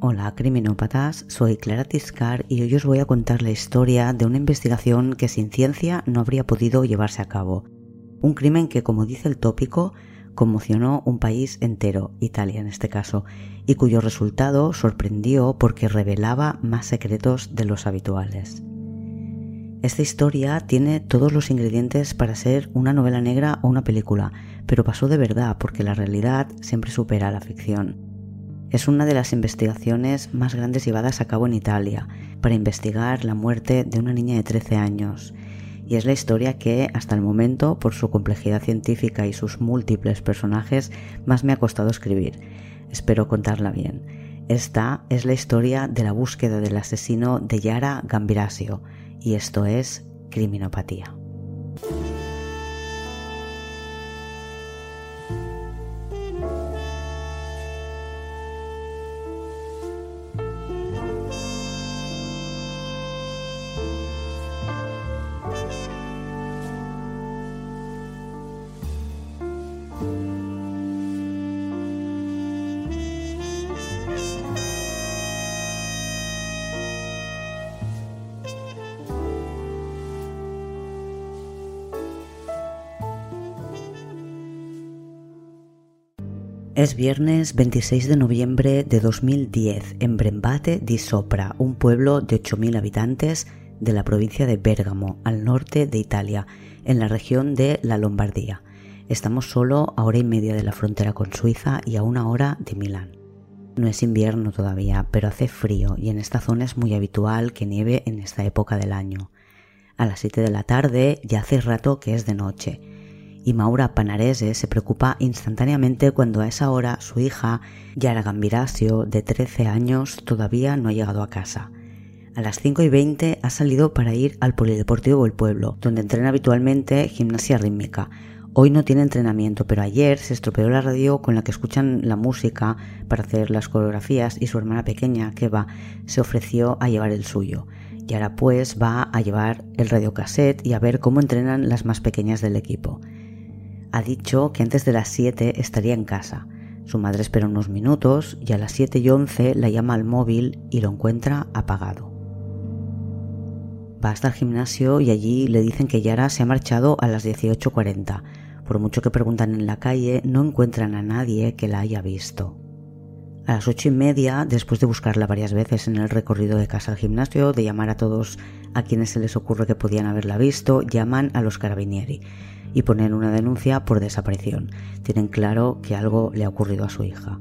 Hola criminópatas, soy Clara Tiscar y hoy os voy a contar la historia de una investigación que sin ciencia no habría podido llevarse a cabo. Un crimen que, como dice el tópico, conmocionó un país entero, Italia en este caso, y cuyo resultado sorprendió porque revelaba más secretos de los habituales. Esta historia tiene todos los ingredientes para ser una novela negra o una película, pero pasó de verdad porque la realidad siempre supera la ficción. Es una de las investigaciones más grandes llevadas a cabo en Italia para investigar la muerte de una niña de 13 años. Y es la historia que, hasta el momento, por su complejidad científica y sus múltiples personajes, más me ha costado escribir. Espero contarla bien. Esta es la historia de la búsqueda del asesino de Yara Gambirasio, y esto es Criminopatía. Es viernes 26 de noviembre de 2010 en Brembate di Sopra, un pueblo de 8.000 habitantes de la provincia de Bérgamo, al norte de Italia, en la región de la Lombardía. Estamos solo a hora y media de la frontera con Suiza y a una hora de Milán. No es invierno todavía, pero hace frío y en esta zona es muy habitual que nieve en esta época del año. A las 7 de la tarde ya hace rato que es de noche y Maura Panarese se preocupa instantáneamente cuando a esa hora su hija, Yara Gambirasio, de 13 años, todavía no ha llegado a casa. A las 5 y 20 ha salido para ir al Polideportivo del pueblo, donde entrena habitualmente gimnasia rítmica. Hoy no tiene entrenamiento, pero ayer se estropeó la radio con la que escuchan la música para hacer las coreografías y su hermana pequeña, Keva, se ofreció a llevar el suyo. Y ahora pues va a llevar el radiocassette y a ver cómo entrenan las más pequeñas del equipo. Ha dicho que antes de las 7 estaría en casa. Su madre espera unos minutos y a las 7 y 11 la llama al móvil y lo encuentra apagado. Va hasta el gimnasio y allí le dicen que Yara se ha marchado a las 18.40. Por mucho que preguntan en la calle, no encuentran a nadie que la haya visto. A las ocho y media, después de buscarla varias veces en el recorrido de casa al gimnasio, de llamar a todos a quienes se les ocurre que podían haberla visto, llaman a los carabinieri y ponen una denuncia por desaparición. Tienen claro que algo le ha ocurrido a su hija.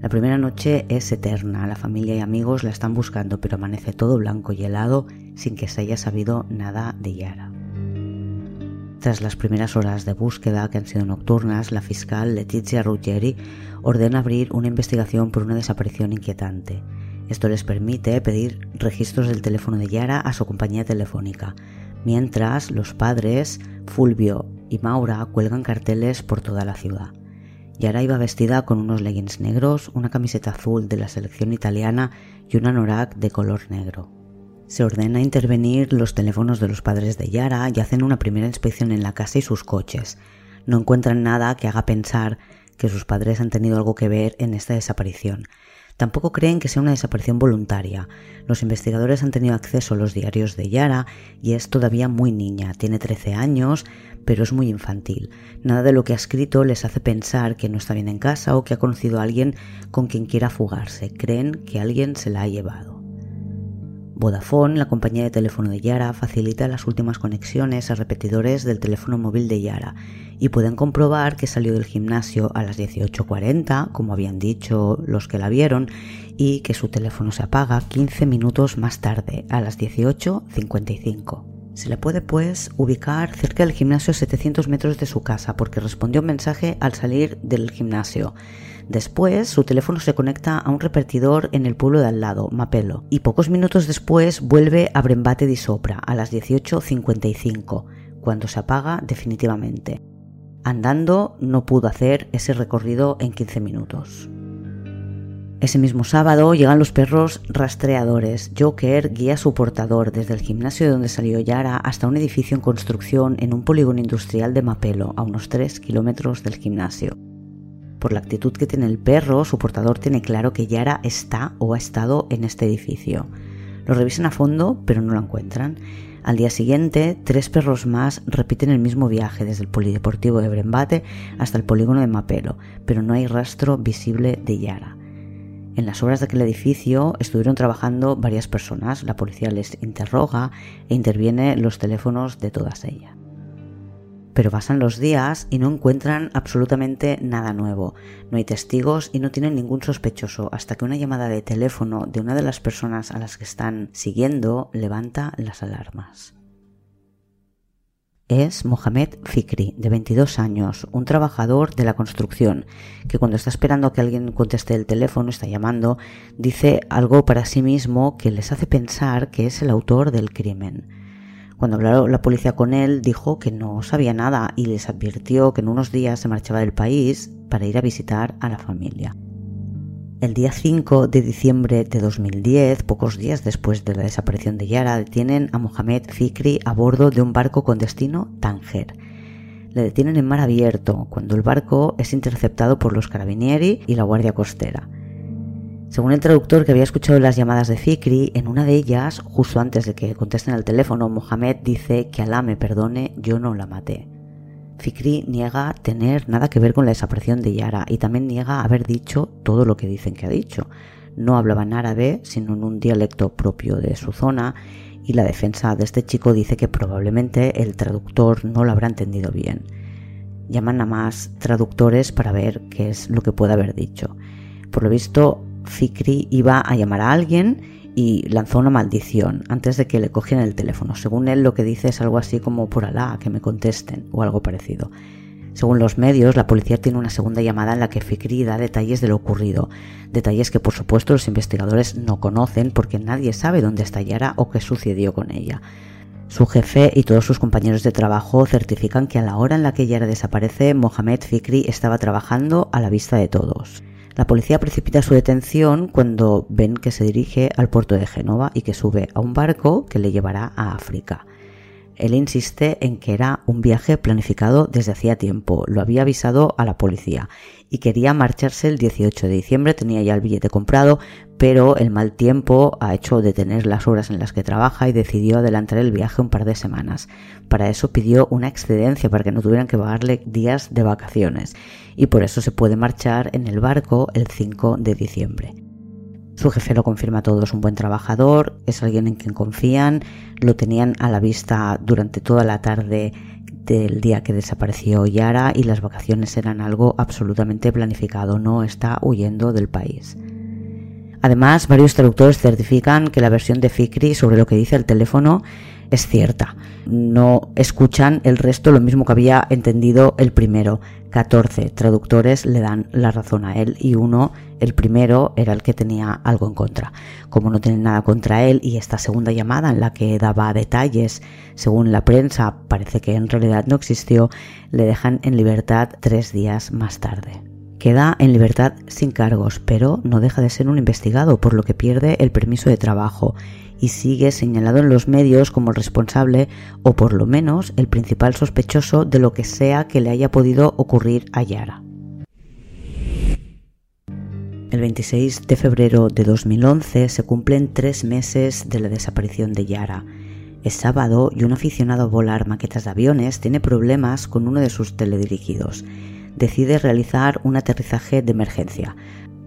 La primera noche es eterna, la familia y amigos la están buscando, pero amanece todo blanco y helado sin que se haya sabido nada de Yara. Tras las primeras horas de búsqueda, que han sido nocturnas, la fiscal Letizia Ruggeri ordena abrir una investigación por una desaparición inquietante. Esto les permite pedir registros del teléfono de Yara a su compañía telefónica, mientras los padres, Fulvio y Maura, cuelgan carteles por toda la ciudad. Yara iba vestida con unos leggings negros, una camiseta azul de la selección italiana y un anorak de color negro. Se ordena intervenir los teléfonos de los padres de Yara y hacen una primera inspección en la casa y sus coches. No encuentran nada que haga pensar que sus padres han tenido algo que ver en esta desaparición, Tampoco creen que sea una desaparición voluntaria. Los investigadores han tenido acceso a los diarios de Yara y es todavía muy niña, tiene 13 años, pero es muy infantil. Nada de lo que ha escrito les hace pensar que no está bien en casa o que ha conocido a alguien con quien quiera fugarse. Creen que alguien se la ha llevado. Vodafone, la compañía de teléfono de Yara, facilita las últimas conexiones a repetidores del teléfono móvil de Yara y pueden comprobar que salió del gimnasio a las 18.40, como habían dicho los que la vieron, y que su teléfono se apaga 15 minutos más tarde, a las 18.55. Se le puede pues ubicar cerca del gimnasio a 700 metros de su casa porque respondió un mensaje al salir del gimnasio. Después, su teléfono se conecta a un repetidor en el pueblo de al lado, Mapelo, y pocos minutos después vuelve a Brembate di Sopra a las 18.55, cuando se apaga definitivamente. Andando no pudo hacer ese recorrido en 15 minutos. Ese mismo sábado llegan los perros rastreadores. Joker guía a su portador desde el gimnasio de donde salió Yara hasta un edificio en construcción en un polígono industrial de Mapelo, a unos 3 kilómetros del gimnasio. Por la actitud que tiene el perro, su portador tiene claro que Yara está o ha estado en este edificio. Lo revisan a fondo, pero no lo encuentran. Al día siguiente, tres perros más repiten el mismo viaje desde el polideportivo de Brembate hasta el polígono de Mapelo, pero no hay rastro visible de Yara. En las obras de aquel edificio estuvieron trabajando varias personas, la policía les interroga e interviene los teléfonos de todas ellas. Pero pasan los días y no encuentran absolutamente nada nuevo. No hay testigos y no tienen ningún sospechoso hasta que una llamada de teléfono de una de las personas a las que están siguiendo levanta las alarmas. Es Mohamed Fikri, de 22 años, un trabajador de la construcción, que cuando está esperando a que alguien conteste el teléfono, está llamando, dice algo para sí mismo que les hace pensar que es el autor del crimen. Cuando habló la policía con él, dijo que no sabía nada y les advirtió que en unos días se marchaba del país para ir a visitar a la familia. El día 5 de diciembre de 2010, pocos días después de la desaparición de Yara, detienen a Mohamed Fikri a bordo de un barco con destino Tánger. Le detienen en mar abierto, cuando el barco es interceptado por los carabinieri y la Guardia Costera. Según el traductor que había escuchado las llamadas de Fikri, en una de ellas, justo antes de que contesten al teléfono, Mohamed dice que Alá me perdone, yo no la maté. Fikri niega tener nada que ver con la desaparición de Yara y también niega haber dicho todo lo que dicen que ha dicho. No hablaba en árabe, sino en un dialecto propio de su zona y la defensa de este chico dice que probablemente el traductor no lo habrá entendido bien. Llaman a más traductores para ver qué es lo que puede haber dicho. Por lo visto, Fikri iba a llamar a alguien y lanzó una maldición antes de que le cogieran el teléfono. Según él lo que dice es algo así como por Alá, que me contesten o algo parecido. Según los medios, la policía tiene una segunda llamada en la que Fikri da detalles de lo ocurrido, detalles que por supuesto los investigadores no conocen porque nadie sabe dónde está Yara o qué sucedió con ella. Su jefe y todos sus compañeros de trabajo certifican que a la hora en la que Yara desaparece, Mohamed Fikri estaba trabajando a la vista de todos. La policía precipita su detención cuando ven que se dirige al puerto de Génova y que sube a un barco que le llevará a África. Él insiste en que era un viaje planificado desde hacía tiempo, lo había avisado a la policía y quería marcharse el 18 de diciembre, tenía ya el billete comprado, pero el mal tiempo ha hecho detener las horas en las que trabaja y decidió adelantar el viaje un par de semanas. Para eso pidió una excedencia para que no tuvieran que pagarle días de vacaciones y por eso se puede marchar en el barco el 5 de diciembre. Su jefe lo confirma todo, es un buen trabajador, es alguien en quien confían, lo tenían a la vista durante toda la tarde del día que desapareció Yara y las vacaciones eran algo absolutamente planificado, no está huyendo del país. Además, varios traductores certifican que la versión de Fikri sobre lo que dice el teléfono es cierta. No escuchan el resto lo mismo que había entendido el primero. 14 traductores le dan la razón a él y uno, el primero, era el que tenía algo en contra. Como no tienen nada contra él y esta segunda llamada en la que daba detalles, según la prensa, parece que en realidad no existió, le dejan en libertad tres días más tarde. Queda en libertad sin cargos, pero no deja de ser un investigado, por lo que pierde el permiso de trabajo y sigue señalado en los medios como el responsable o por lo menos el principal sospechoso de lo que sea que le haya podido ocurrir a Yara. El 26 de febrero de 2011 se cumplen tres meses de la desaparición de Yara. Es sábado y un aficionado a volar maquetas de aviones tiene problemas con uno de sus teledirigidos. Decide realizar un aterrizaje de emergencia.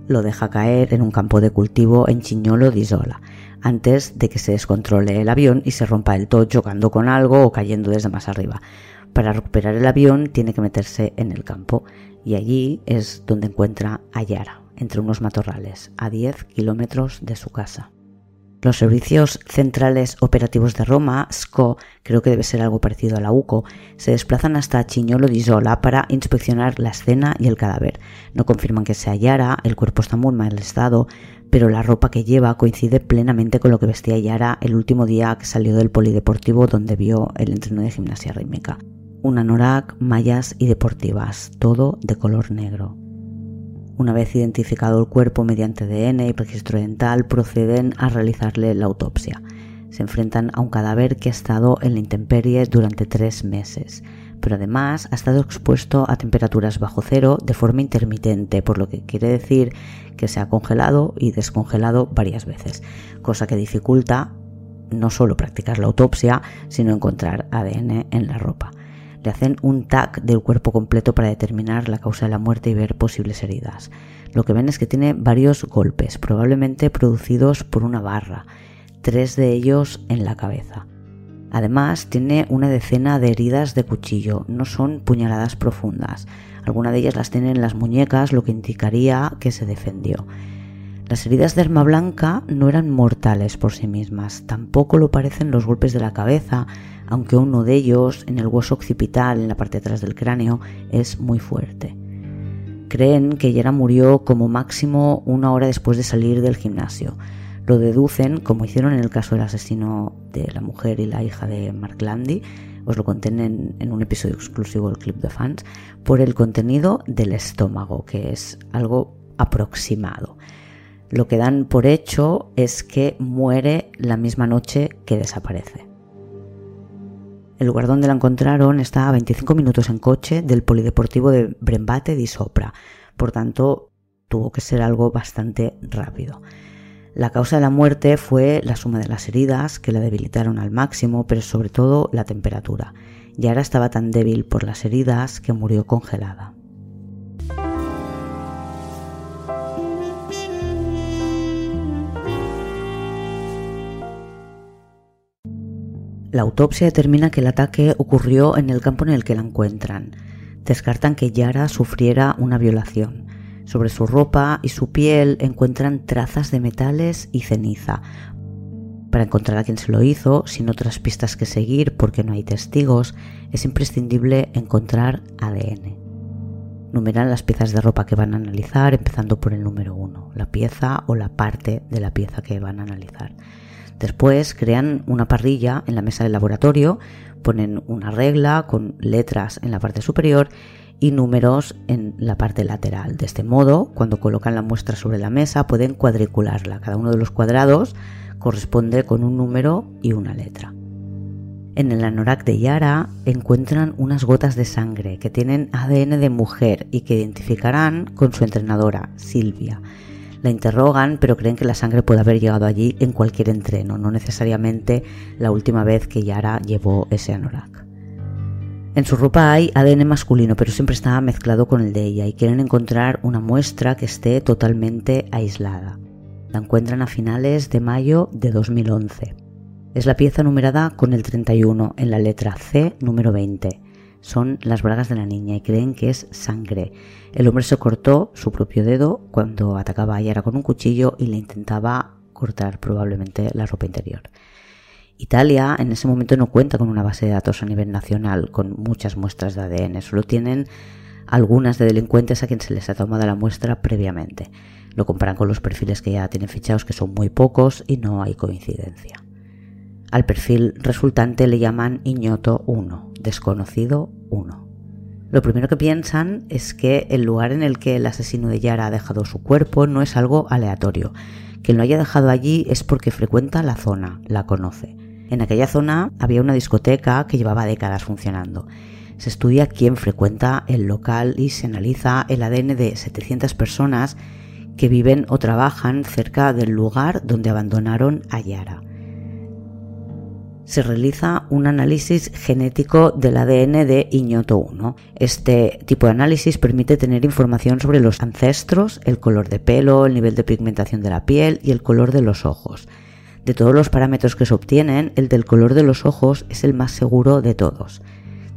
Lo deja caer en un campo de cultivo en Chiñolo di Isola antes de que se descontrole el avión y se rompa el todo chocando con algo o cayendo desde más arriba. Para recuperar el avión tiene que meterse en el campo y allí es donde encuentra a Yara, entre unos matorrales, a 10 kilómetros de su casa. Los servicios centrales operativos de Roma, SCO, creo que debe ser algo parecido a la UCO, se desplazan hasta Chiñolo di Isola para inspeccionar la escena y el cadáver. No confirman que sea Yara, el cuerpo está muy mal estado, pero la ropa que lleva coincide plenamente con lo que vestía Yara el último día que salió del polideportivo donde vio el entreno de gimnasia rítmica. Un anorak, mallas y deportivas, todo de color negro. Una vez identificado el cuerpo mediante ADN y registro dental, proceden a realizarle la autopsia. Se enfrentan a un cadáver que ha estado en la intemperie durante tres meses. pero además ha estado expuesto a temperaturas bajo cero de forma intermitente, por lo que quiere decir que se ha congelado y descongelado varias veces, cosa que dificulta no solo practicar la autopsia, sino encontrar ADN en la ropa. Le hacen un TAC del cuerpo completo para determinar la causa de la muerte y ver posibles heridas. Lo que ven es que tiene varios golpes, probablemente producidos por una barra, tres de ellos en la cabeza. Además, tiene una decena de heridas de cuchillo, no son puñaladas profundas. Algunas de ellas las tiene en las muñecas, lo que indicaría que se defendió. Las heridas de arma blanca no eran mortales por sí mismas, tampoco lo parecen los golpes de la cabeza, aunque uno de ellos, en el hueso occipital, en la parte de atrás del cráneo, es muy fuerte. Creen que Yara murió como máximo una hora después de salir del gimnasio. Lo deducen, como hicieron en el caso del asesino de la mujer y la hija de Mark Landy, os lo conté en, en un episodio exclusivo del Clip de Fans, por el contenido del estómago, que es algo aproximado. Lo que dan por hecho es que muere la misma noche que desaparece. El lugar donde la encontraron está a 25 minutos en coche del polideportivo de Brembate di Sopra, por tanto tuvo que ser algo bastante rápido. La causa de la muerte fue la suma de las heridas que la debilitaron al máximo, pero sobre todo la temperatura. Yara estaba tan débil por las heridas que murió congelada. La autopsia determina que el ataque ocurrió en el campo en el que la encuentran. Descartan que Yara sufriera una violación. Sobre su ropa y su piel encuentran trazas de metales y ceniza. Para encontrar a quien se lo hizo, sin otras pistas que seguir porque no hay testigos, es imprescindible encontrar ADN. Numeran las piezas de ropa que van a analizar, empezando por el número uno, la pieza o la parte de la pieza que van a analizar. Después crean una parrilla en la mesa del laboratorio, ponen una regla con letras en la parte superior y números en la parte lateral. De este modo, cuando colocan la muestra sobre la mesa, pueden cuadricularla. Cada uno de los cuadrados corresponde con un número y una letra. En el anorak de Yara encuentran unas gotas de sangre que tienen ADN de mujer y que identificarán con su entrenadora, Silvia. La interrogan, pero creen que la sangre puede haber llegado allí en cualquier entreno, no necesariamente la última vez que Yara llevó ese anorak. En su ropa hay ADN masculino, pero siempre está mezclado con el de ella y quieren encontrar una muestra que esté totalmente aislada. La encuentran a finales de mayo de 2011. Es la pieza numerada con el 31 en la letra C número 20 son las bragas de la niña y creen que es sangre. El hombre se cortó su propio dedo cuando atacaba a Yara con un cuchillo y le intentaba cortar probablemente la ropa interior. Italia en ese momento no cuenta con una base de datos a nivel nacional con muchas muestras de ADN, solo tienen algunas de delincuentes a quien se les ha tomado la muestra previamente. Lo comparan con los perfiles que ya tienen fichados, que son muy pocos y no hay coincidencia. Al perfil resultante le llaman Iñoto 1, desconocido 1. Lo primero que piensan es que el lugar en el que el asesino de Yara ha dejado su cuerpo no es algo aleatorio. Quien lo haya dejado allí es porque frecuenta la zona, la conoce. En aquella zona había una discoteca que llevaba décadas funcionando. Se estudia quién frecuenta el local y se analiza el ADN de 700 personas que viven o trabajan cerca del lugar donde abandonaron a Yara se realiza un análisis genético del ADN de Iñoto 1. Este tipo de análisis permite tener información sobre los ancestros, el color de pelo, el nivel de pigmentación de la piel y el color de los ojos. De todos los parámetros que se obtienen, el del color de los ojos es el más seguro de todos.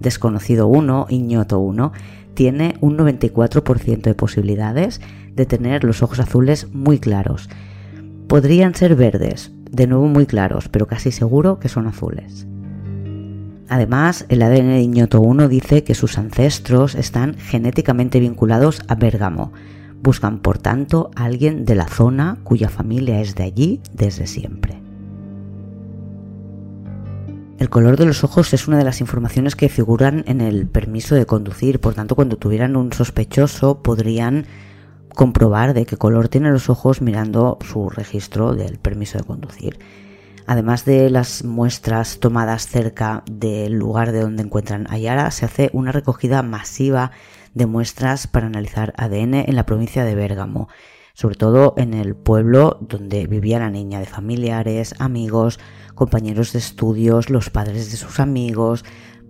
Desconocido 1, Iñoto 1, tiene un 94% de posibilidades de tener los ojos azules muy claros. Podrían ser verdes, de nuevo muy claros, pero casi seguro que son azules. Además, el ADN de Iñoto 1 dice que sus ancestros están genéticamente vinculados a Bérgamo. Buscan, por tanto, a alguien de la zona cuya familia es de allí desde siempre. El color de los ojos es una de las informaciones que figuran en el permiso de conducir, por tanto, cuando tuvieran un sospechoso podrían comprobar de qué color tiene los ojos mirando su registro del permiso de conducir. Además de las muestras tomadas cerca del lugar de donde encuentran a Yara, se hace una recogida masiva de muestras para analizar ADN en la provincia de Bérgamo, sobre todo en el pueblo donde vivía la niña, de familiares, amigos, compañeros de estudios, los padres de sus amigos,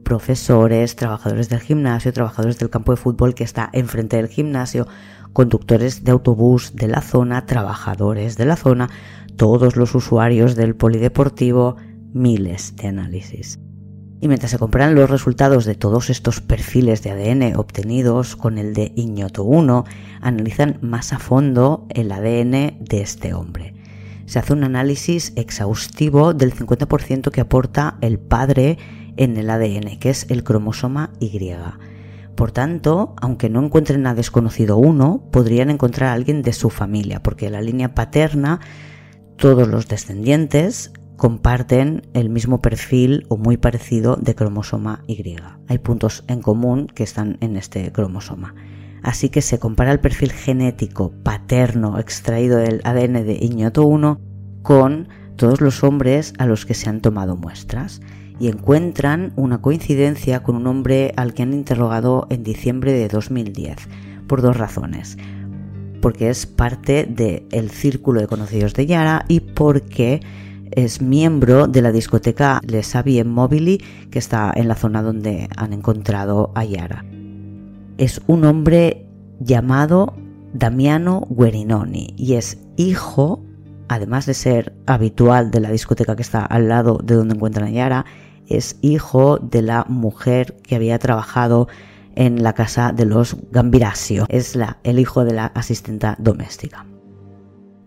profesores, trabajadores del gimnasio, trabajadores del campo de fútbol que está enfrente del gimnasio, conductores de autobús de la zona, trabajadores de la zona, todos los usuarios del polideportivo, miles de análisis. Y mientras se comparan los resultados de todos estos perfiles de ADN obtenidos con el de Iñoto 1, analizan más a fondo el ADN de este hombre. Se hace un análisis exhaustivo del 50% que aporta el padre en el ADN, que es el cromosoma Y. Por tanto, aunque no encuentren a desconocido 1, podrían encontrar a alguien de su familia, porque la línea paterna todos los descendientes comparten el mismo perfil o muy parecido de cromosoma Y. Hay puntos en común que están en este cromosoma. Así que se compara el perfil genético paterno extraído del ADN de Iñoto 1 con todos los hombres a los que se han tomado muestras y encuentran una coincidencia con un hombre al que han interrogado en diciembre de 2010 por dos razones porque es parte del círculo de conocidos de Yara y porque es miembro de la discoteca Le Savie Mobili que está en la zona donde han encontrado a Yara. Es un hombre llamado Damiano Guerinoni y es hijo, además de ser habitual de la discoteca que está al lado de donde encuentran a Yara, es hijo de la mujer que había trabajado en la casa de los Gambirasio. Es el hijo de la asistenta doméstica.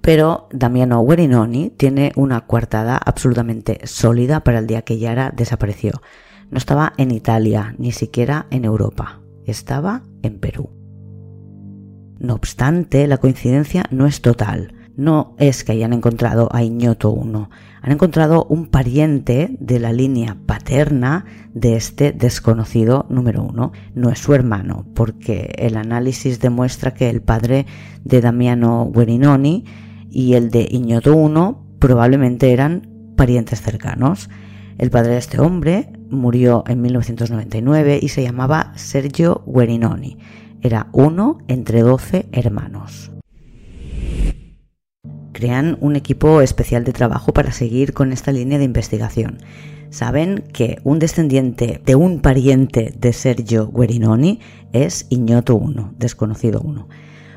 Pero Damiano Guerinoni tiene una coartada absolutamente sólida para el día que Yara desapareció. No estaba en Italia, ni siquiera en Europa. Estaba en Perú. No obstante, la coincidencia no es total no es que hayan encontrado a Iñoto 1, han encontrado un pariente de la línea paterna de este desconocido número 1. No es su hermano, porque el análisis demuestra que el padre de Damiano Guerinoni y el de Iñoto 1 probablemente eran parientes cercanos. El padre de este hombre murió en 1999 y se llamaba Sergio Guerinoni. Era uno entre 12 hermanos crean un equipo especial de trabajo para seguir con esta línea de investigación. Saben que un descendiente de un pariente de Sergio Guerinoni es Ignoto 1, desconocido 1.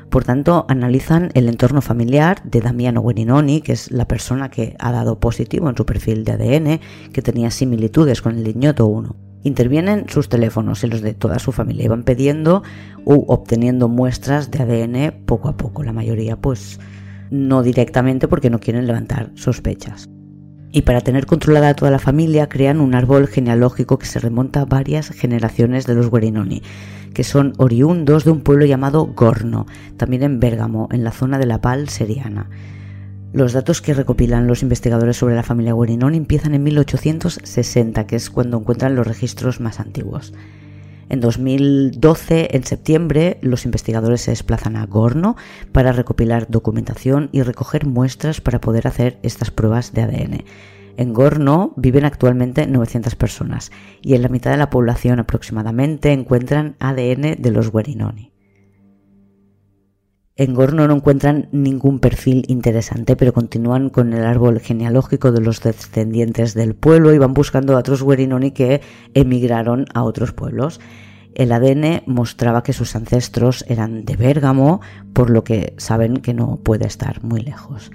Por tanto, analizan el entorno familiar de Damiano Guerinoni, que es la persona que ha dado positivo en su perfil de ADN, que tenía similitudes con el Ignoto 1. Intervienen sus teléfonos y los de toda su familia y van pidiendo u obteniendo muestras de ADN poco a poco. La mayoría, pues, no directamente porque no quieren levantar sospechas. Y para tener controlada a toda la familia crean un árbol genealógico que se remonta a varias generaciones de los Guerinoni, que son oriundos de un pueblo llamado Gorno, también en Bérgamo, en la zona de la Val Seriana. Los datos que recopilan los investigadores sobre la familia Guerinoni empiezan en 1860, que es cuando encuentran los registros más antiguos. En 2012, en septiembre, los investigadores se desplazan a Gorno para recopilar documentación y recoger muestras para poder hacer estas pruebas de ADN. En Gorno viven actualmente 900 personas y en la mitad de la población aproximadamente encuentran ADN de los Guerinoni. En Gorno no encuentran ningún perfil interesante, pero continúan con el árbol genealógico de los descendientes del pueblo y van buscando a otros Guerinoni que emigraron a otros pueblos. El ADN mostraba que sus ancestros eran de Bérgamo, por lo que saben que no puede estar muy lejos.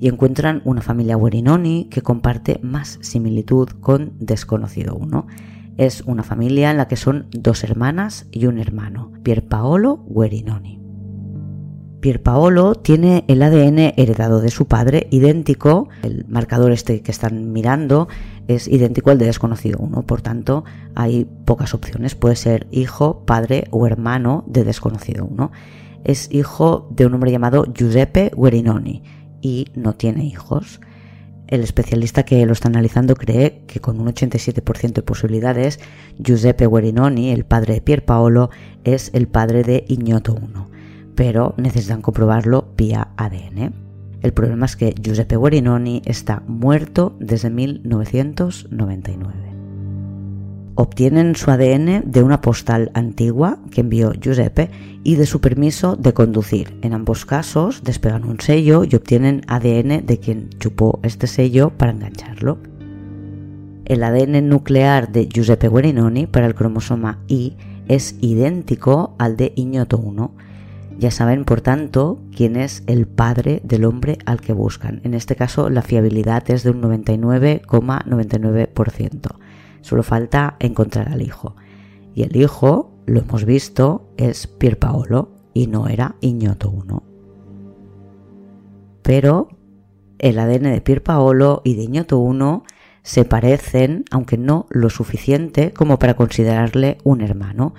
Y encuentran una familia Guerinoni que comparte más similitud con desconocido uno. Es una familia en la que son dos hermanas y un hermano, Pierpaolo Guerinoni. Pierpaolo tiene el ADN heredado de su padre, idéntico, el marcador este que están mirando es idéntico al de desconocido uno, por tanto hay pocas opciones, puede ser hijo, padre o hermano de desconocido uno. Es hijo de un hombre llamado Giuseppe Guerinoni y no tiene hijos. El especialista que lo está analizando cree que con un 87% de posibilidades, Giuseppe Guerinoni, el padre de Pierpaolo, es el padre de Ignoto 1 pero necesitan comprobarlo vía ADN. El problema es que Giuseppe Guarinoni está muerto desde 1999. Obtienen su ADN de una postal antigua que envió Giuseppe y de su permiso de conducir. En ambos casos despegan un sello y obtienen ADN de quien chupó este sello para engancharlo. El ADN nuclear de Giuseppe Guarinoni para el cromosoma Y es idéntico al de Iñoto 1. Ya saben, por tanto, quién es el padre del hombre al que buscan. En este caso, la fiabilidad es de un 99,99%. Solo falta encontrar al hijo. Y el hijo, lo hemos visto, es Pierpaolo y no era Iñoto 1. Pero el ADN de Pierpaolo y de Iñoto 1 se parecen, aunque no lo suficiente como para considerarle un hermano.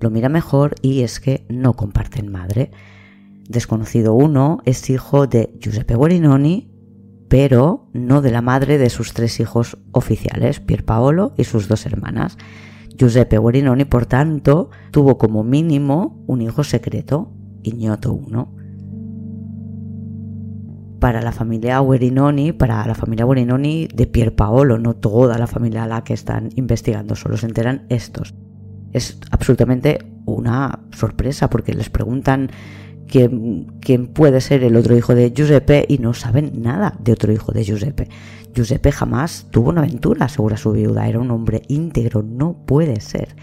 Lo mira mejor y es que no comparten madre. Desconocido 1 es hijo de Giuseppe Guarinoni, pero no de la madre de sus tres hijos oficiales, Pierpaolo y sus dos hermanas. Giuseppe Guarinoni, por tanto, tuvo como mínimo un hijo secreto, Ignoto 1 para la familia Guerinoni, para la familia Guerinoni de Pierpaolo, no toda la familia a la que están investigando, solo se enteran estos. Es absolutamente una sorpresa porque les preguntan quién, quién puede ser el otro hijo de Giuseppe y no saben nada de otro hijo de Giuseppe. Giuseppe jamás tuvo una aventura, asegura su viuda, era un hombre íntegro, no puede ser.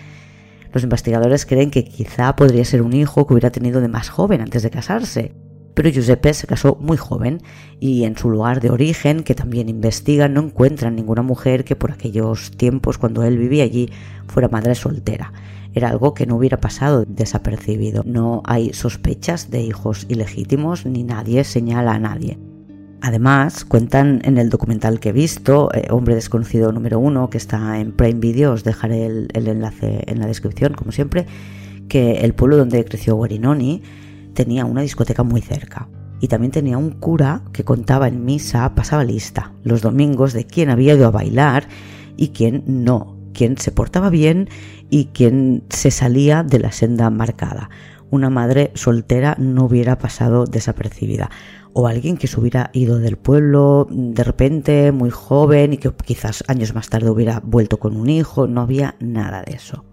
Los investigadores creen que quizá podría ser un hijo que hubiera tenido de más joven antes de casarse pero Giuseppe se casó muy joven y en su lugar de origen, que también investigan, no encuentran ninguna mujer que por aquellos tiempos, cuando él vivía allí, fuera madre soltera. Era algo que no hubiera pasado desapercibido. No hay sospechas de hijos ilegítimos ni nadie señala a nadie. Además, cuentan en el documental que he visto, eh, Hombre Desconocido número uno, que está en Prime Video, os dejaré el, el enlace en la descripción, como siempre, que el pueblo donde creció Guarinoni tenía una discoteca muy cerca y también tenía un cura que contaba en misa, pasaba lista los domingos de quién había ido a bailar y quién no, quién se portaba bien y quién se salía de la senda marcada. Una madre soltera no hubiera pasado desapercibida o alguien que se hubiera ido del pueblo de repente muy joven y que quizás años más tarde hubiera vuelto con un hijo, no había nada de eso.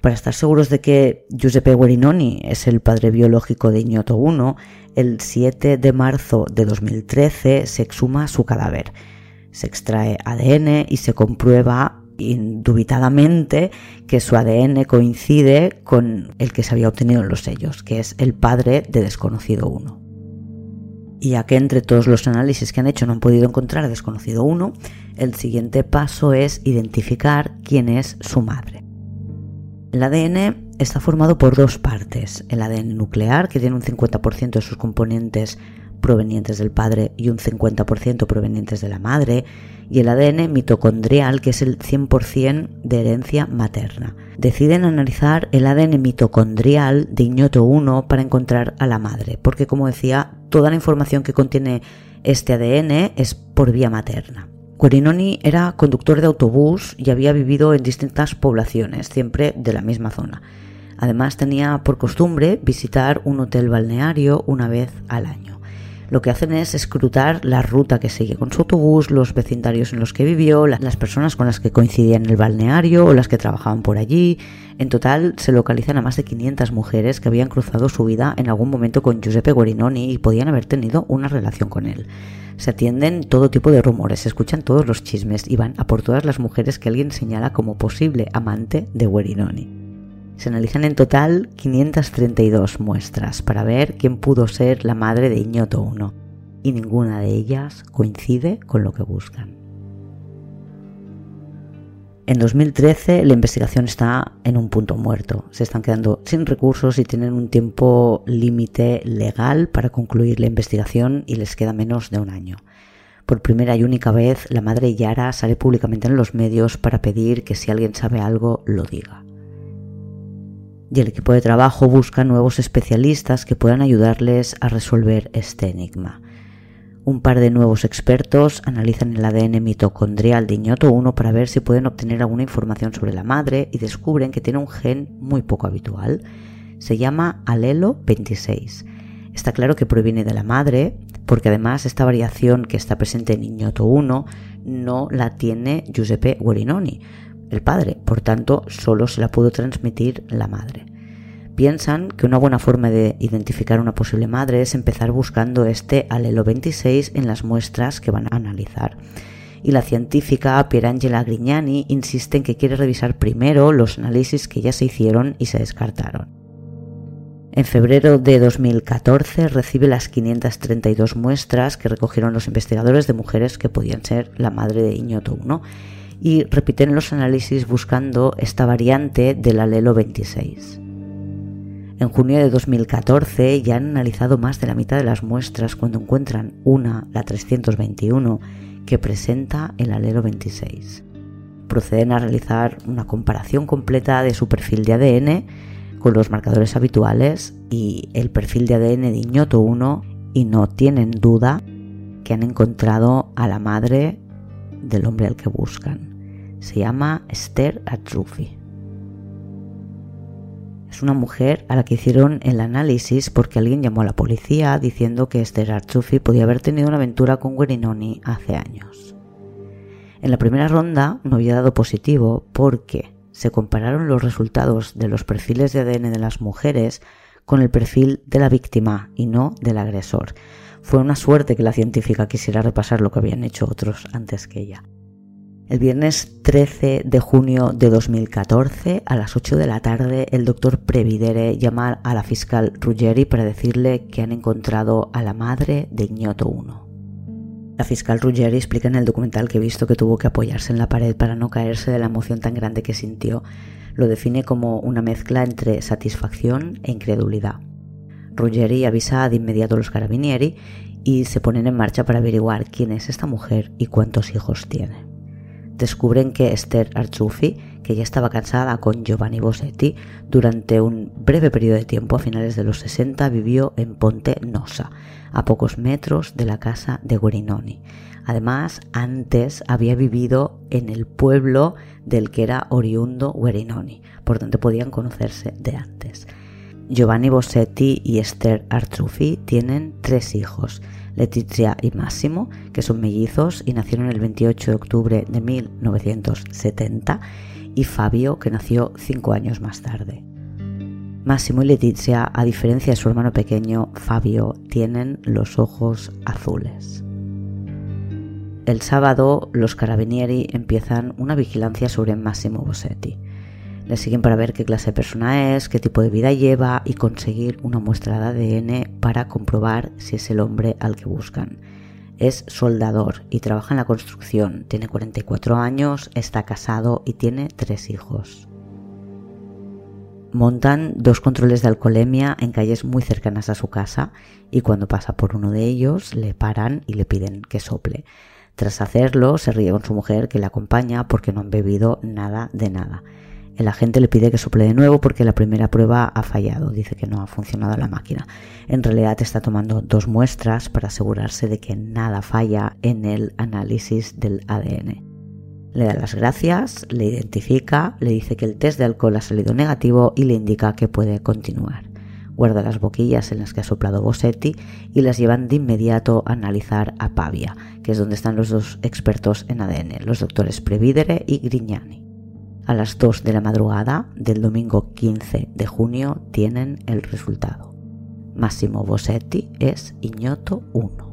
Para estar seguros de que Giuseppe Guarinoni es el padre biológico de Ignoto I, el 7 de marzo de 2013 se exhuma su cadáver. Se extrae ADN y se comprueba indubitadamente que su ADN coincide con el que se había obtenido en los sellos, que es el padre de Desconocido 1. Y ya que entre todos los análisis que han hecho no han podido encontrar a Desconocido 1, el siguiente paso es identificar quién es su madre. El ADN está formado por dos partes, el ADN nuclear, que tiene un 50% de sus componentes provenientes del padre y un 50% provenientes de la madre, y el ADN mitocondrial, que es el 100% de herencia materna. Deciden analizar el ADN mitocondrial de Iñoto 1 para encontrar a la madre, porque como decía, toda la información que contiene este ADN es por vía materna. Guarinoni era conductor de autobús y había vivido en distintas poblaciones, siempre de la misma zona. Además tenía por costumbre visitar un hotel balneario una vez al año. Lo que hacen es escrutar la ruta que sigue con su autobús, los vecindarios en los que vivió, las personas con las que coincidían en el balneario o las que trabajaban por allí. En total se localizan a más de 500 mujeres que habían cruzado su vida en algún momento con Giuseppe Guarinoni y podían haber tenido una relación con él se atienden todo tipo de rumores, se escuchan todos los chismes y van a por todas las mujeres que alguien señala como posible amante de Guerinoni. Se analizan en total 532 muestras para ver quién pudo ser la madre de Iñoto I y ninguna de ellas coincide con lo que buscan. En 2013 la investigación está en un punto muerto. Se están quedando sin recursos y tienen un tiempo límite legal para concluir la investigación y les queda menos de un año. Por primera y única vez, la madre Yara sale públicamente en los medios para pedir que si alguien sabe algo, lo diga. Y el equipo de trabajo busca nuevos especialistas que puedan ayudarles a resolver este enigma. Un par de nuevos expertos analizan el ADN mitocondrial de Iñoto 1 para ver si pueden obtener alguna información sobre la madre y descubren que tiene un gen muy poco habitual. Se llama alelo 26. Está claro que proviene de la madre, porque además esta variación que está presente en Ignoto 1 no la tiene Giuseppe Guerinoni, el padre, por tanto solo se la pudo transmitir la madre. Piensan que una buena forma de identificar una posible madre es empezar buscando este alelo 26 en las muestras que van a analizar y la científica Pierangela Grignani insiste en que quiere revisar primero los análisis que ya se hicieron y se descartaron. En febrero de 2014 recibe las 532 muestras que recogieron los investigadores de mujeres que podían ser la madre de Iñoto 1 y repiten los análisis buscando esta variante del alelo 26. En junio de 2014 ya han analizado más de la mitad de las muestras cuando encuentran una, la 321, que presenta el alelo 26. Proceden a realizar una comparación completa de su perfil de ADN con los marcadores habituales y el perfil de ADN de Iñoto 1 y no tienen duda que han encontrado a la madre del hombre al que buscan. Se llama Esther Atrufi. Es una mujer a la que hicieron el análisis porque alguien llamó a la policía diciendo que Esther Arzufi podía haber tenido una aventura con Guerinoni hace años. En la primera ronda no había dado positivo porque se compararon los resultados de los perfiles de ADN de las mujeres con el perfil de la víctima y no del agresor. Fue una suerte que la científica quisiera repasar lo que habían hecho otros antes que ella. El viernes 13 de junio de 2014, a las 8 de la tarde, el doctor Previdere llama a la fiscal Ruggeri para decirle que han encontrado a la madre de Ignoto 1. La fiscal Ruggeri explica en el documental que he visto que tuvo que apoyarse en la pared para no caerse de la emoción tan grande que sintió. Lo define como una mezcla entre satisfacción e incredulidad. Ruggeri avisa de inmediato a los carabinieri y se ponen en marcha para averiguar quién es esta mujer y cuántos hijos tiene descubren que Esther Arzufi, que ya estaba casada con Giovanni Bossetti, durante un breve periodo de tiempo, a finales de los 60, vivió en Ponte Nosa, a pocos metros de la casa de Guerinoni. Además, antes había vivido en el pueblo del que era oriundo Guerinoni, por donde podían conocerse de antes. Giovanni Bossetti y Esther Arzufi tienen tres hijos, Letizia y Máximo, que son mellizos y nacieron el 28 de octubre de 1970, y Fabio, que nació cinco años más tarde. Máximo y Letizia, a diferencia de su hermano pequeño, Fabio, tienen los ojos azules. El sábado, los carabinieri empiezan una vigilancia sobre Máximo Bossetti. Le siguen para ver qué clase de persona es, qué tipo de vida lleva y conseguir una muestra de ADN para comprobar si es el hombre al que buscan. Es soldador y trabaja en la construcción, tiene 44 años, está casado y tiene tres hijos. Montan dos controles de alcoholemia en calles muy cercanas a su casa y cuando pasa por uno de ellos le paran y le piden que sople. Tras hacerlo se ríe con su mujer que le acompaña porque no han bebido nada de nada. El agente le pide que sople de nuevo porque la primera prueba ha fallado, dice que no ha funcionado la máquina. En realidad está tomando dos muestras para asegurarse de que nada falla en el análisis del ADN. Le da las gracias, le identifica, le dice que el test de alcohol ha salido negativo y le indica que puede continuar. Guarda las boquillas en las que ha soplado Bossetti y las llevan de inmediato a analizar a Pavia, que es donde están los dos expertos en ADN, los doctores Previdere y Grignani a las 2 de la madrugada del domingo 15 de junio tienen el resultado. Massimo Bossetti es Ignoto 1.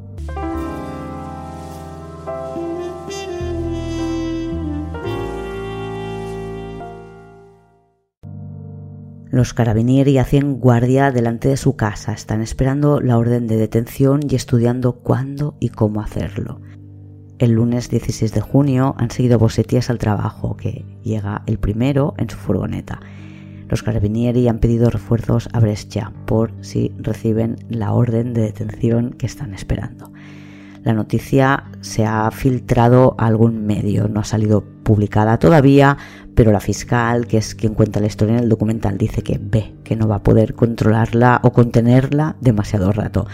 Los carabinieri hacen guardia delante de su casa, están esperando la orden de detención y estudiando cuándo y cómo hacerlo. El lunes 16 de junio han seguido Bosetías al trabajo, que llega el primero en su furgoneta. Los carabinieri han pedido refuerzos a Brescia por si reciben la orden de detención que están esperando. La noticia se ha filtrado a algún medio, no ha salido publicada todavía, pero la fiscal, que es quien cuenta la historia en el documental, dice que ve que no va a poder controlarla o contenerla demasiado rato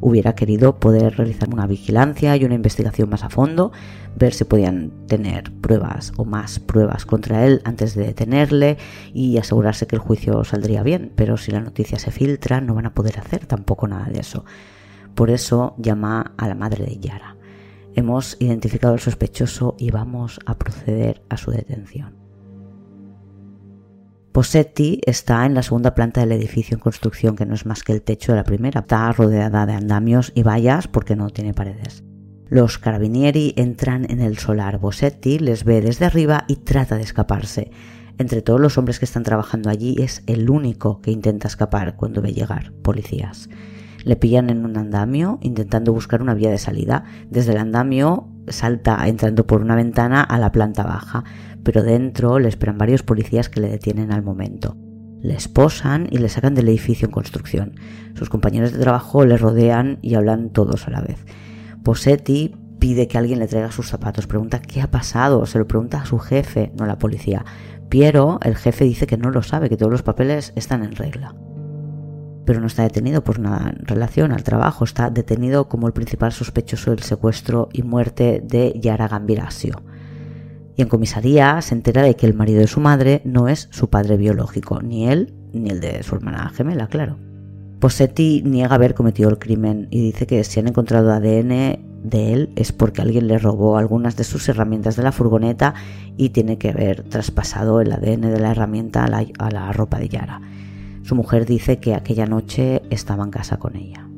hubiera querido poder realizar una vigilancia y una investigación más a fondo, ver si podían tener pruebas o más pruebas contra él antes de detenerle y asegurarse que el juicio saldría bien, pero si la noticia se filtra no van a poder hacer tampoco nada de eso. Por eso llama a la madre de Yara. Hemos identificado al sospechoso y vamos a proceder a su detención. Posetti está en la segunda planta del edificio en construcción, que no es más que el techo de la primera. Está rodeada de andamios y vallas porque no tiene paredes. Los carabinieri entran en el solar. Bossetti les ve desde arriba y trata de escaparse. Entre todos los hombres que están trabajando allí es el único que intenta escapar cuando ve llegar policías. Le pillan en un andamio intentando buscar una vía de salida. Desde el andamio salta entrando por una ventana a la planta baja, pero dentro le esperan varios policías que le detienen al momento. Le esposan y le sacan del edificio en construcción. Sus compañeros de trabajo le rodean y hablan todos a la vez. Posetti pide que alguien le traiga sus zapatos, pregunta qué ha pasado, se lo pregunta a su jefe, no a la policía. Piero, el jefe, dice que no lo sabe, que todos los papeles están en regla. Pero no está detenido por nada en relación al trabajo, está detenido como el principal sospechoso del secuestro y muerte de Yara Gambirasio y en comisaría se entera de que el marido de su madre no es su padre biológico, ni él ni el de su hermana gemela, claro. Posetti niega haber cometido el crimen y dice que si han encontrado ADN de él es porque alguien le robó algunas de sus herramientas de la furgoneta y tiene que haber traspasado el ADN de la herramienta a la, a la ropa de Yara. Su mujer dice que aquella noche estaba en casa con ella.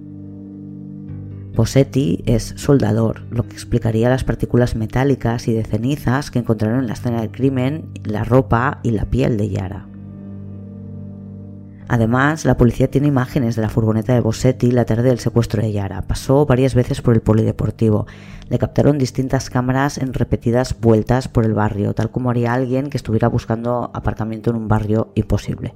Posetti es soldador, lo que explicaría las partículas metálicas y de cenizas que encontraron en la escena del crimen, la ropa y la piel de Yara. Además, la policía tiene imágenes de la furgoneta de Bossetti la tarde del secuestro de Yara. Pasó varias veces por el polideportivo. Le captaron distintas cámaras en repetidas vueltas por el barrio, tal como haría alguien que estuviera buscando aparcamiento en un barrio imposible.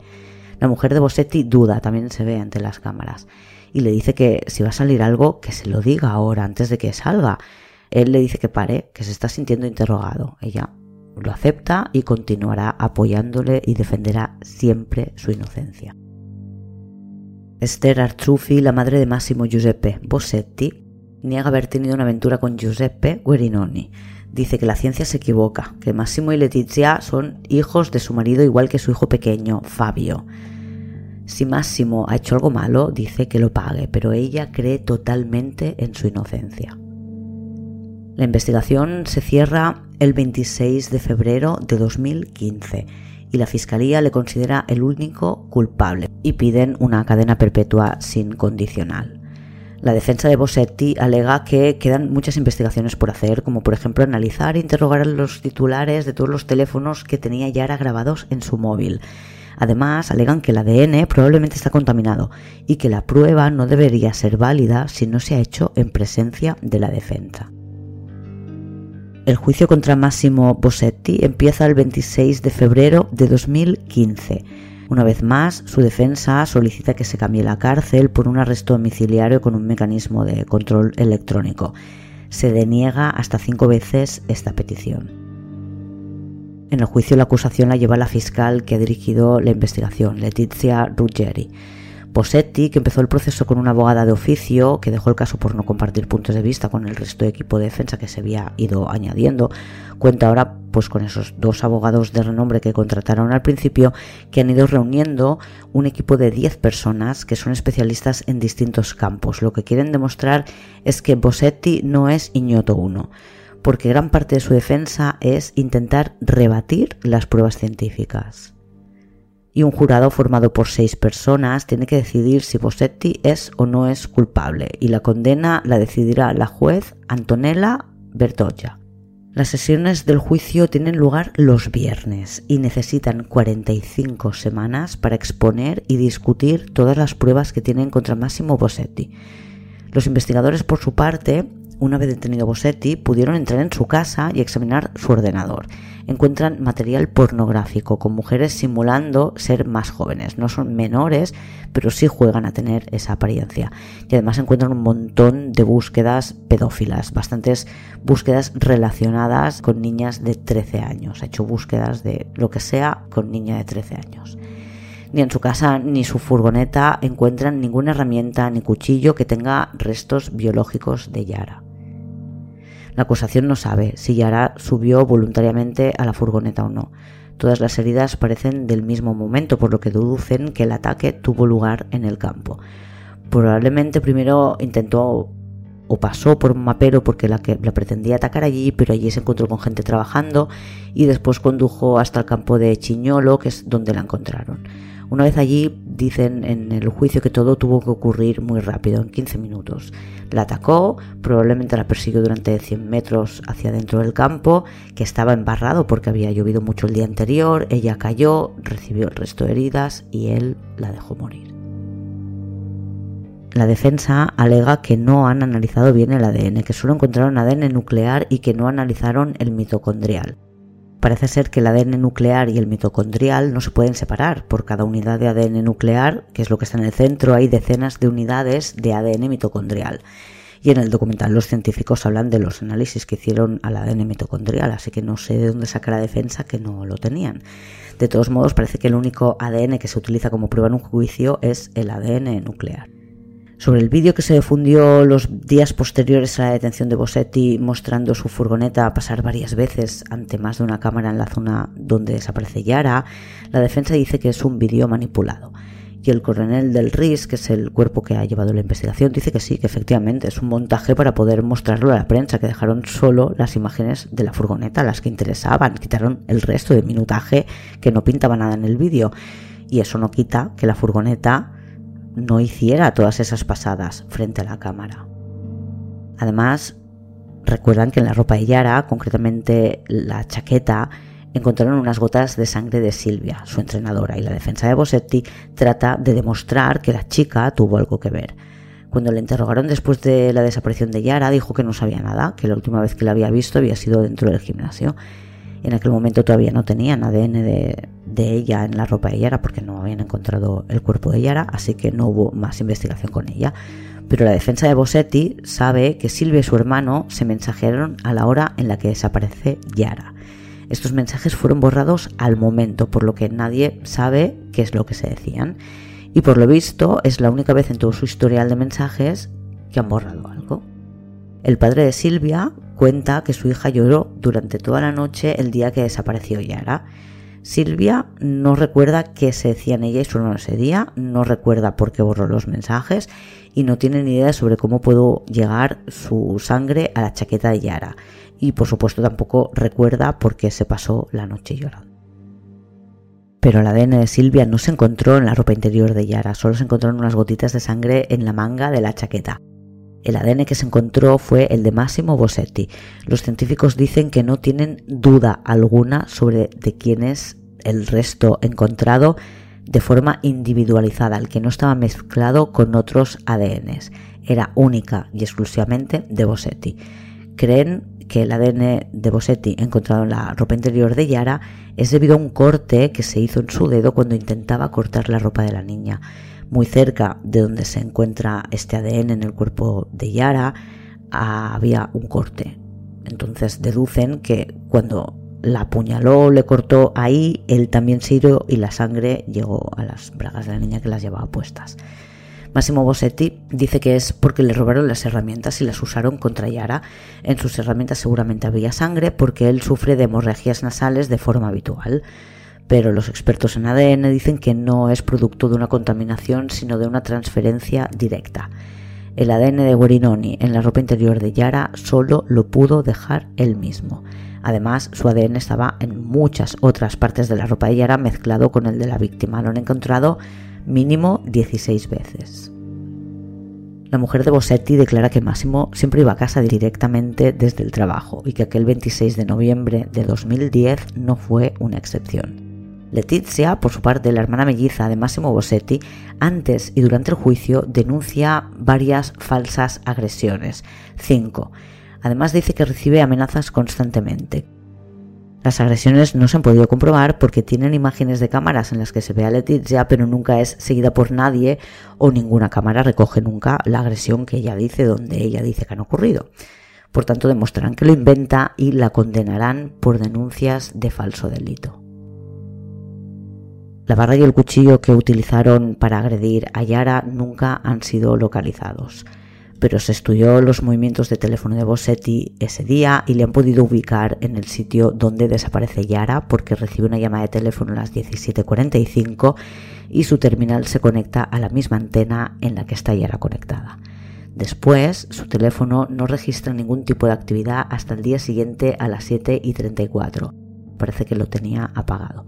La mujer de Bossetti duda, también se ve ante las cámaras y le dice que si va a salir algo, que se lo diga ahora, antes de que salga. Él le dice que pare, que se está sintiendo interrogado. Ella lo acepta y continuará apoyándole y defenderá siempre su inocencia. Esther Artruffi, la madre de Massimo Giuseppe Bossetti, niega haber tenido una aventura con Giuseppe Guerinoni. Dice que la ciencia se equivoca, que Massimo y Letizia son hijos de su marido igual que su hijo pequeño, Fabio. Si Máximo ha hecho algo malo, dice que lo pague, pero ella cree totalmente en su inocencia. La investigación se cierra el 26 de febrero de 2015 y la Fiscalía le considera el único culpable y piden una cadena perpetua sin condicional. La defensa de Bossetti alega que quedan muchas investigaciones por hacer, como por ejemplo analizar e interrogar a los titulares de todos los teléfonos que tenía Yara grabados en su móvil Además, alegan que el ADN probablemente está contaminado y que la prueba no debería ser válida si no se ha hecho en presencia de la defensa. El juicio contra Massimo Bossetti empieza el 26 de febrero de 2015. Una vez más, su defensa solicita que se cambie la cárcel por un arresto domiciliario con un mecanismo de control electrónico. Se deniega hasta cinco veces esta petición. En el juicio la acusación la lleva la fiscal que ha dirigido la investigación, Letizia Ruggeri. Posetti, que empezó el proceso con una abogada de oficio, que dejó el caso por no compartir puntos de vista con el resto de equipo de defensa que se había ido añadiendo, cuenta ahora pues con esos dos abogados de renombre que contrataron al principio, que han ido reuniendo un equipo de 10 personas que son especialistas en distintos campos. Lo que quieren demostrar es que Bosetti no es Iñoto 1 porque gran parte de su defensa es intentar rebatir las pruebas científicas. Y un jurado formado por seis personas tiene que decidir si Bossetti es o no es culpable, y la condena la decidirá la juez Antonella Bertoggia. Las sesiones del juicio tienen lugar los viernes y necesitan 45 semanas para exponer y discutir todas las pruebas que tienen contra Massimo Bossetti. Los investigadores, por su parte, una vez detenido Bossetti, pudieron entrar en su casa y examinar su ordenador. Encuentran material pornográfico con mujeres simulando ser más jóvenes. No son menores, pero sí juegan a tener esa apariencia. Y además encuentran un montón de búsquedas pedófilas, bastantes búsquedas relacionadas con niñas de 13 años. Ha hecho búsquedas de lo que sea con niña de 13 años. Ni en su casa ni su furgoneta encuentran ninguna herramienta ni cuchillo que tenga restos biológicos de Yara. La acusación no sabe si Yara subió voluntariamente a la furgoneta o no. Todas las heridas parecen del mismo momento, por lo que deducen que el ataque tuvo lugar en el campo. Probablemente primero intentó o pasó por un mapero porque la, que, la pretendía atacar allí, pero allí se encontró con gente trabajando y después condujo hasta el campo de Chiñolo, que es donde la encontraron. Una vez allí, dicen en el juicio que todo tuvo que ocurrir muy rápido, en 15 minutos. La atacó, probablemente la persiguió durante 100 metros hacia dentro del campo, que estaba embarrado porque había llovido mucho el día anterior, ella cayó, recibió el resto de heridas y él la dejó morir. La defensa alega que no han analizado bien el ADN, que solo encontraron ADN nuclear y que no analizaron el mitocondrial. Parece ser que el ADN nuclear y el mitocondrial no se pueden separar. Por cada unidad de ADN nuclear, que es lo que está en el centro, hay decenas de unidades de ADN mitocondrial. Y en el documental los científicos hablan de los análisis que hicieron al ADN mitocondrial, así que no sé de dónde saca la defensa que no lo tenían. De todos modos, parece que el único ADN que se utiliza como prueba en un juicio es el ADN nuclear. Sobre el vídeo que se difundió los días posteriores a la detención de Bossetti mostrando su furgoneta pasar varias veces ante más de una cámara en la zona donde desaparece Yara, la defensa dice que es un vídeo manipulado. Y el coronel del RIS, que es el cuerpo que ha llevado la investigación, dice que sí, que efectivamente es un montaje para poder mostrarlo a la prensa, que dejaron solo las imágenes de la furgoneta, las que interesaban, quitaron el resto de minutaje que no pintaba nada en el vídeo. Y eso no quita que la furgoneta no hiciera todas esas pasadas frente a la cámara. Además, recuerdan que en la ropa de Yara, concretamente la chaqueta, encontraron unas gotas de sangre de Silvia, su entrenadora, y la defensa de Bossetti trata de demostrar que la chica tuvo algo que ver. Cuando le interrogaron después de la desaparición de Yara, dijo que no sabía nada, que la última vez que la había visto había sido dentro del gimnasio. En aquel momento todavía no tenían ADN de, ella en la ropa de Yara porque no habían encontrado el cuerpo de Yara, así que no hubo más investigación con ella. Pero la defensa de Bossetti sabe que Silvia y su hermano se mensajearon a la hora en la que desaparece Yara. Estos mensajes fueron borrados al momento, por lo que nadie sabe qué es lo que se decían. Y por lo visto es la única vez en todo su historial de mensajes que han borrado algo. El padre de Silvia cuenta que su hija lloró durante toda la noche el día que desapareció Yara Silvia no recuerda qué se decían ella y su hermano ese día, no recuerda por qué borró los mensajes y no tiene ni idea sobre cómo pudo llegar su sangre a la chaqueta de Yara. Y por supuesto tampoco recuerda por qué se pasó la noche llorando. Pero el ADN de Silvia no se encontró en la ropa interior de Yara, solo se encontraron unas gotitas de sangre en la manga de la chaqueta. El ADN que se encontró fue el de Massimo Bossetti. Los científicos dicen que no tienen duda alguna sobre de quién es el resto encontrado de forma individualizada, el que no estaba mezclado con otros ADNs. Era única y exclusivamente de Bossetti. Creen que el ADN de Bossetti encontrado en la ropa interior de Yara es debido a un corte que se hizo en su dedo cuando intentaba cortar la ropa de la niña. Muy cerca de donde se encuentra este ADN en el cuerpo de Yara había un corte. Entonces deducen que cuando la apuñaló, le cortó ahí, él también se hirió y la sangre llegó a las bragas de la niña que las llevaba puestas. Massimo Bossetti dice que es porque le robaron las herramientas y las usaron contra Yara. En sus herramientas seguramente había sangre porque él sufre de hemorragias nasales de forma habitual. Pero los expertos en ADN dicen que no es producto de una contaminación, sino de una transferencia directa. El ADN de Guerinoni en la ropa interior de Yara solo lo pudo dejar él mismo. Además, su ADN estaba en muchas otras partes de la ropa de Yara mezclado con el de la víctima. Lo han encontrado mínimo 16 veces. La mujer de Bossetti declara que Máximo siempre iba a casa directamente desde el trabajo y que aquel 26 de noviembre de 2010 no fue una excepción. Letizia, por su parte, la hermana melliza de Máximo Bossetti, antes y durante el juicio denuncia varias falsas agresiones, cinco, Además dice que recibe amenazas constantemente. Las agresiones no se han podido comprobar porque tienen imágenes de cámaras en las que se ve a Letizia, pero nunca es seguida por nadie o ninguna cámara recoge nunca la agresión que ella dice donde ella dice que han ocurrido. Por tanto, demostrarán que lo inventa y la condenarán por denuncias de falso delito. La barra y el cuchillo que utilizaron para agredir a Yara nunca han sido localizados. pero se estudió los movimientos de teléfono de Bossetti ese día y le han podido ubicar en el sitio donde desaparece Yara porque recibe una llamada de teléfono a las 17.45 y su terminal se conecta a la misma antena en la que está Yara conectada. Después, su teléfono no registra ningún tipo de actividad hasta el día siguiente a las 7 y 34. Parece que lo tenía apagado.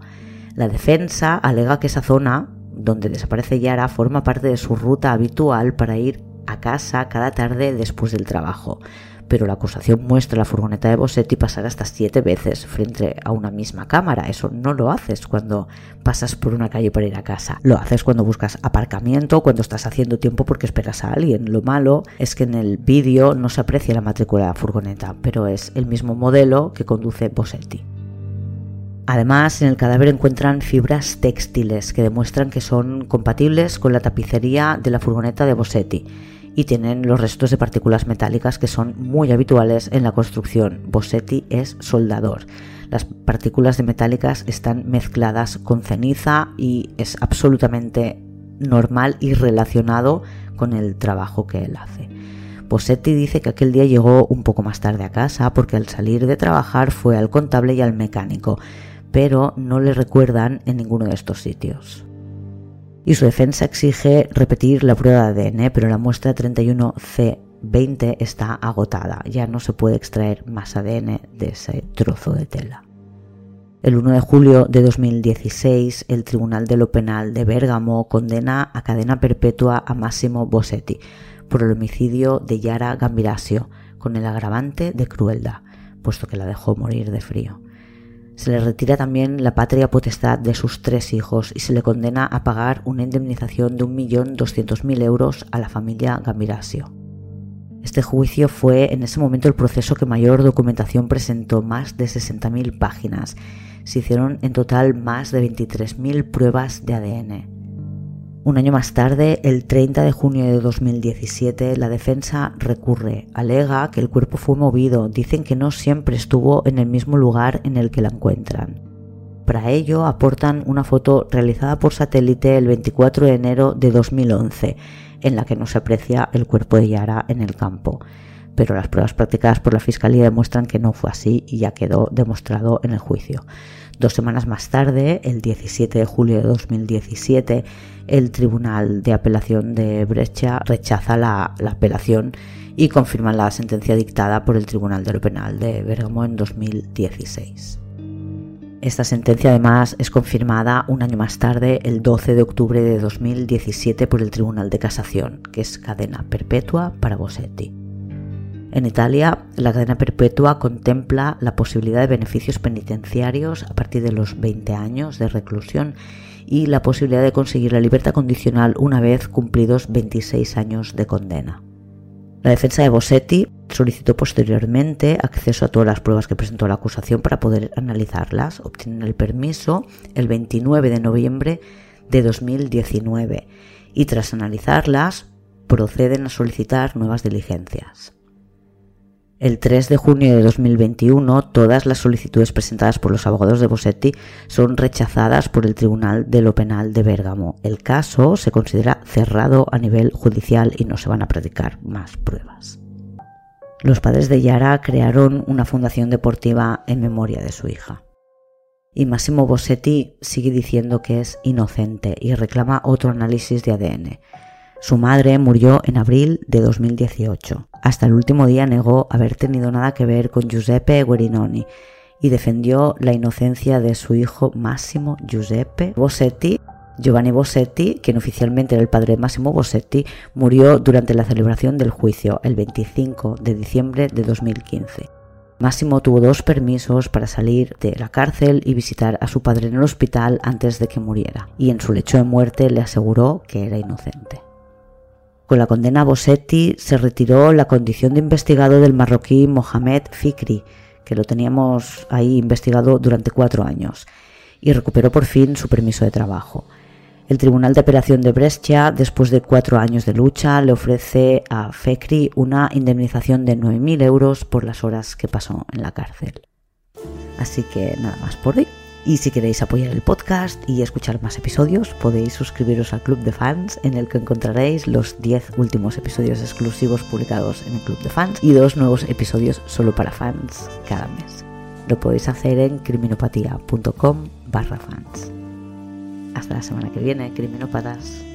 La defensa alega que esa zona donde desaparece Yara forma parte de su ruta habitual para ir a casa cada tarde después del trabajo. Pero la acusación muestra la furgoneta de Bossetti pasar hasta siete veces frente a una misma cámara. Eso no lo haces cuando pasas por una calle para ir a casa. Lo haces cuando buscas aparcamiento, cuando estás haciendo tiempo porque esperas a alguien. Lo malo es que en el vídeo no se aprecia la matrícula de la furgoneta, pero es el mismo modelo que conduce Bossetti. Además, en el cadáver encuentran fibras textiles que demuestran que son compatibles con la tapicería de la furgoneta de Bossetti y tienen los restos de partículas metálicas que son muy habituales en la construcción. Bossetti es soldador. Las partículas de metálicas están mezcladas con ceniza y es absolutamente normal y relacionado con el trabajo que él hace. Bossetti dice que aquel día llegó un poco más tarde a casa porque al salir de trabajar fue al contable y al mecánico, pero no le recuerdan en ninguno de estos sitios. Y su defensa exige repetir la prueba de ADN, pero la muestra 31C20 está agotada, ya no se puede extraer más ADN de ese trozo de tela. El 1 de julio de 2016, el Tribunal de lo Penal de Bérgamo condena a cadena perpetua a Massimo Bossetti por el homicidio de Yara Gambirasio, con el agravante de crueldad, puesto que la dejó morir de frío. Se le retira también la patria potestad de sus tres hijos y se le condena a pagar una indemnización de 1.200.000 euros a la familia Gambirasio. Este juicio fue en ese momento el proceso que mayor documentación presentó, más de 60.000 páginas. Se hicieron en total más de 23.000 pruebas de ADN. Un año más tarde, el 30 de junio de 2017, la defensa recurre, alega que el cuerpo fue movido, dicen que no siempre estuvo en el mismo lugar en el que la encuentran. Para ello aportan una foto realizada por satélite el 24 de enero de 2011, en la que no se aprecia el cuerpo de Yara en el campo. Pero las pruebas practicadas por la Fiscalía demuestran que no fue así y ya quedó demostrado en el juicio. Dos semanas más tarde, el 17 de julio de 2017, el Tribunal de Apelación de Brescia rechaza la, apelación y confirma la sentencia dictada por el Tribunal de lo Penal de Bergamo en 2016. Esta sentencia además es confirmada un año más tarde, el 12 de octubre de 2017, por el Tribunal de Casación, que es cadena perpetua para Bossetti. En Italia, la cadena perpetua contempla la posibilidad de beneficios penitenciarios a partir de los 20 años de reclusión y la posibilidad de conseguir la libertad condicional una vez cumplidos 26 años de condena. La defensa de Bossetti solicitó posteriormente acceso a todas las pruebas que presentó la acusación para poder analizarlas. Obtienen el permiso el 29 de noviembre de 2019 y tras analizarlas proceden a solicitar nuevas diligencias. El 3 de junio de 2021, todas las solicitudes presentadas por los abogados de Bossetti son rechazadas por el Tribunal de lo Penal de Bérgamo. El caso se considera cerrado a nivel judicial y no se van a practicar más pruebas. Los padres de Yara crearon una fundación deportiva en memoria de su hija. Y Massimo Bossetti sigue diciendo que es inocente y reclama otro análisis de ADN. Su madre murió en abril de 2018. Hasta el último día negó haber tenido nada que ver con Giuseppe Guerinoni y defendió la inocencia de su hijo Massimo Giuseppe Bossetti. Giovanni Bossetti, quien oficialmente era el padre de Massimo Bossetti, murió durante la celebración del juicio el 25 de diciembre de 2015. Máximo tuvo dos permisos para salir de la cárcel y visitar a su padre en el hospital antes de que muriera, y en su lecho de muerte le aseguró que era inocente. Con la condena a Bossetti se retiró la condición de investigado del marroquí Mohamed Fikri, que lo teníamos ahí investigado durante cuatro años, y recuperó por fin su permiso de trabajo. El Tribunal de Apelación de Brescia, después de cuatro años de lucha, le ofrece a Fikri una indemnización de 9.000 euros por las horas que pasó en la cárcel. Así que nada más por hoy. Y si queréis apoyar el podcast y escuchar más episodios, podéis suscribiros al Club de Fans, en el que encontraréis los 10 últimos episodios exclusivos publicados en el Club de Fans y dos nuevos episodios solo para fans cada mes. Lo podéis hacer en criminopatía.com barra fans. Hasta la semana que viene, criminópatas.